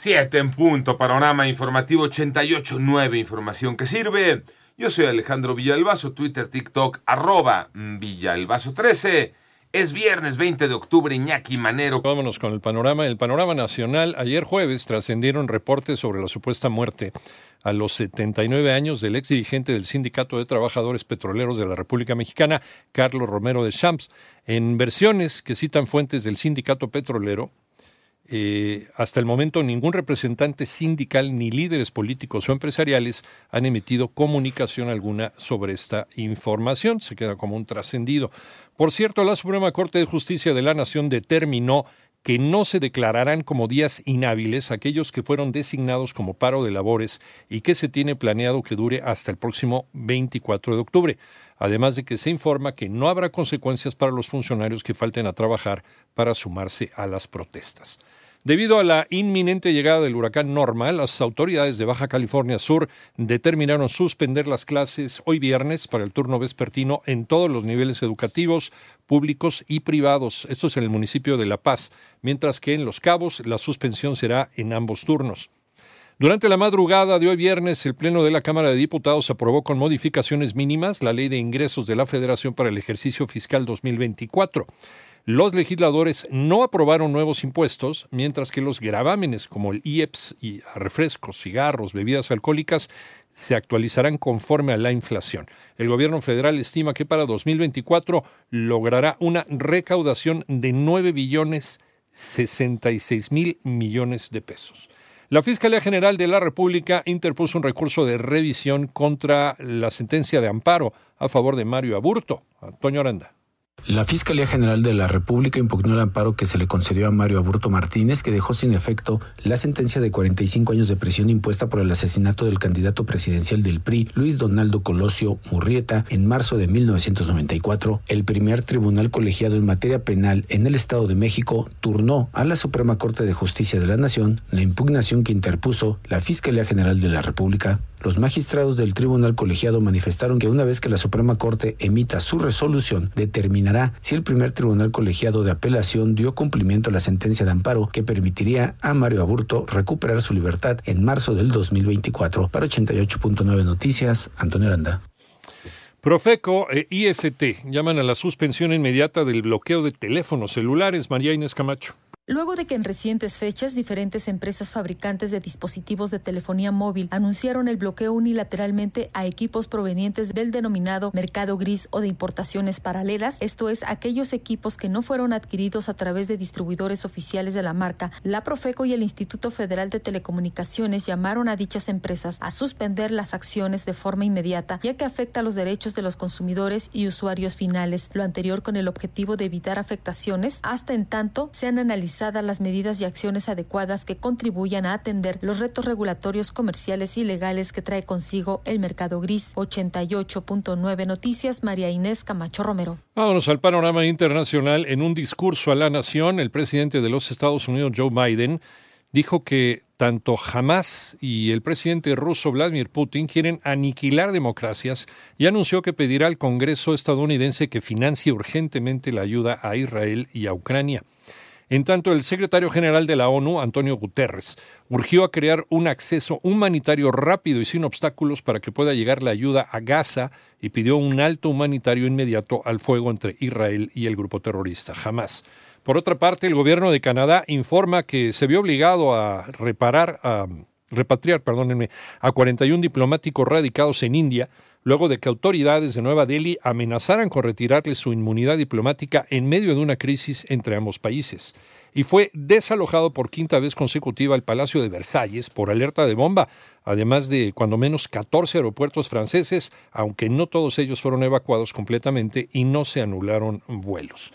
7 en punto, panorama informativo 88.9, información que sirve. Yo soy Alejandro Villalbazo, Twitter, TikTok, arroba Villalbazo13. Es viernes 20 de octubre, Iñaki Manero. Vámonos con el panorama. El panorama nacional. Ayer jueves trascendieron reportes sobre la supuesta muerte a los 79 años del ex dirigente del Sindicato de Trabajadores Petroleros de la República Mexicana, Carlos Romero de Champs. En versiones que citan fuentes del Sindicato Petrolero, eh, hasta el momento ningún representante sindical ni líderes políticos o empresariales han emitido comunicación alguna sobre esta información. Se queda como un trascendido. Por cierto, la Suprema Corte de Justicia de la Nación determinó que no se declararán como días inhábiles aquellos que fueron designados como paro de labores y que se tiene planeado que dure hasta el próximo 24 de octubre además de que se informa que no habrá consecuencias para los funcionarios que falten a trabajar para sumarse a las protestas. Debido a la inminente llegada del huracán Norma, las autoridades de Baja California Sur determinaron suspender las clases hoy viernes para el turno vespertino en todos los niveles educativos, públicos y privados. Esto es en el municipio de La Paz, mientras que en Los Cabos la suspensión será en ambos turnos. Durante la madrugada de hoy viernes, el Pleno de la Cámara de Diputados aprobó con modificaciones mínimas la Ley de Ingresos de la Federación para el ejercicio fiscal 2024 los legisladores no aprobaron nuevos impuestos, mientras que los gravámenes como el IEPS y refrescos, cigarros, bebidas alcohólicas se actualizarán conforme a la inflación. El gobierno federal estima que para 2024 logrará una recaudación de 9 billones 66 mil millones de pesos. La Fiscalía General de la República interpuso un recurso de revisión contra la sentencia de amparo a favor de Mario Aburto. Antonio Aranda. La Fiscalía General de la República impugnó el amparo que se le concedió a Mario Aburto Martínez, que dejó sin efecto la sentencia de 45 años de prisión impuesta por el asesinato del candidato presidencial del PRI, Luis Donaldo Colosio Murrieta, en marzo de 1994. El primer tribunal colegiado en materia penal en el Estado de México turnó a la Suprema Corte de Justicia de la Nación la impugnación que interpuso la Fiscalía General de la República. Los magistrados del tribunal colegiado manifestaron que una vez que la Suprema Corte emita su resolución, determinará si el primer tribunal colegiado de apelación dio cumplimiento a la sentencia de amparo que permitiría a Mario Aburto recuperar su libertad en marzo del 2024. Para 88.9 Noticias, Antonio Aranda. Profeco e IFT llaman a la suspensión inmediata del bloqueo de teléfonos celulares. María Inés Camacho. Luego de que en recientes fechas diferentes empresas fabricantes de dispositivos de telefonía móvil anunciaron el bloqueo unilateralmente a equipos provenientes del denominado mercado gris o de importaciones paralelas, esto es, aquellos equipos que no fueron adquiridos a través de distribuidores oficiales de la marca, la Profeco y el Instituto Federal de Telecomunicaciones llamaron a dichas empresas a suspender las acciones de forma inmediata, ya que afecta los derechos de los consumidores y usuarios finales, lo anterior con el objetivo de evitar afectaciones. Hasta en tanto sean analizados las medidas y acciones adecuadas que contribuyan a atender los retos regulatorios comerciales y legales que trae consigo el mercado gris. 88.9 Noticias, María Inés Camacho Romero. Vámonos al panorama internacional. En un discurso a la nación, el presidente de los Estados Unidos, Joe Biden, dijo que tanto Hamas y el presidente ruso Vladimir Putin quieren aniquilar democracias y anunció que pedirá al Congreso estadounidense que financie urgentemente la ayuda a Israel y a Ucrania. En tanto, el secretario general de la ONU, Antonio Guterres, urgió a crear un acceso humanitario rápido y sin obstáculos para que pueda llegar la ayuda a Gaza y pidió un alto humanitario inmediato al fuego entre Israel y el grupo terrorista Hamas. Por otra parte, el gobierno de Canadá informa que se vio obligado a reparar, a repatriar, perdónenme, a 41 diplomáticos radicados en India luego de que autoridades de Nueva Delhi amenazaran con retirarle su inmunidad diplomática en medio de una crisis entre ambos países. Y fue desalojado por quinta vez consecutiva el Palacio de Versalles por alerta de bomba, además de cuando menos 14 aeropuertos franceses, aunque no todos ellos fueron evacuados completamente y no se anularon vuelos.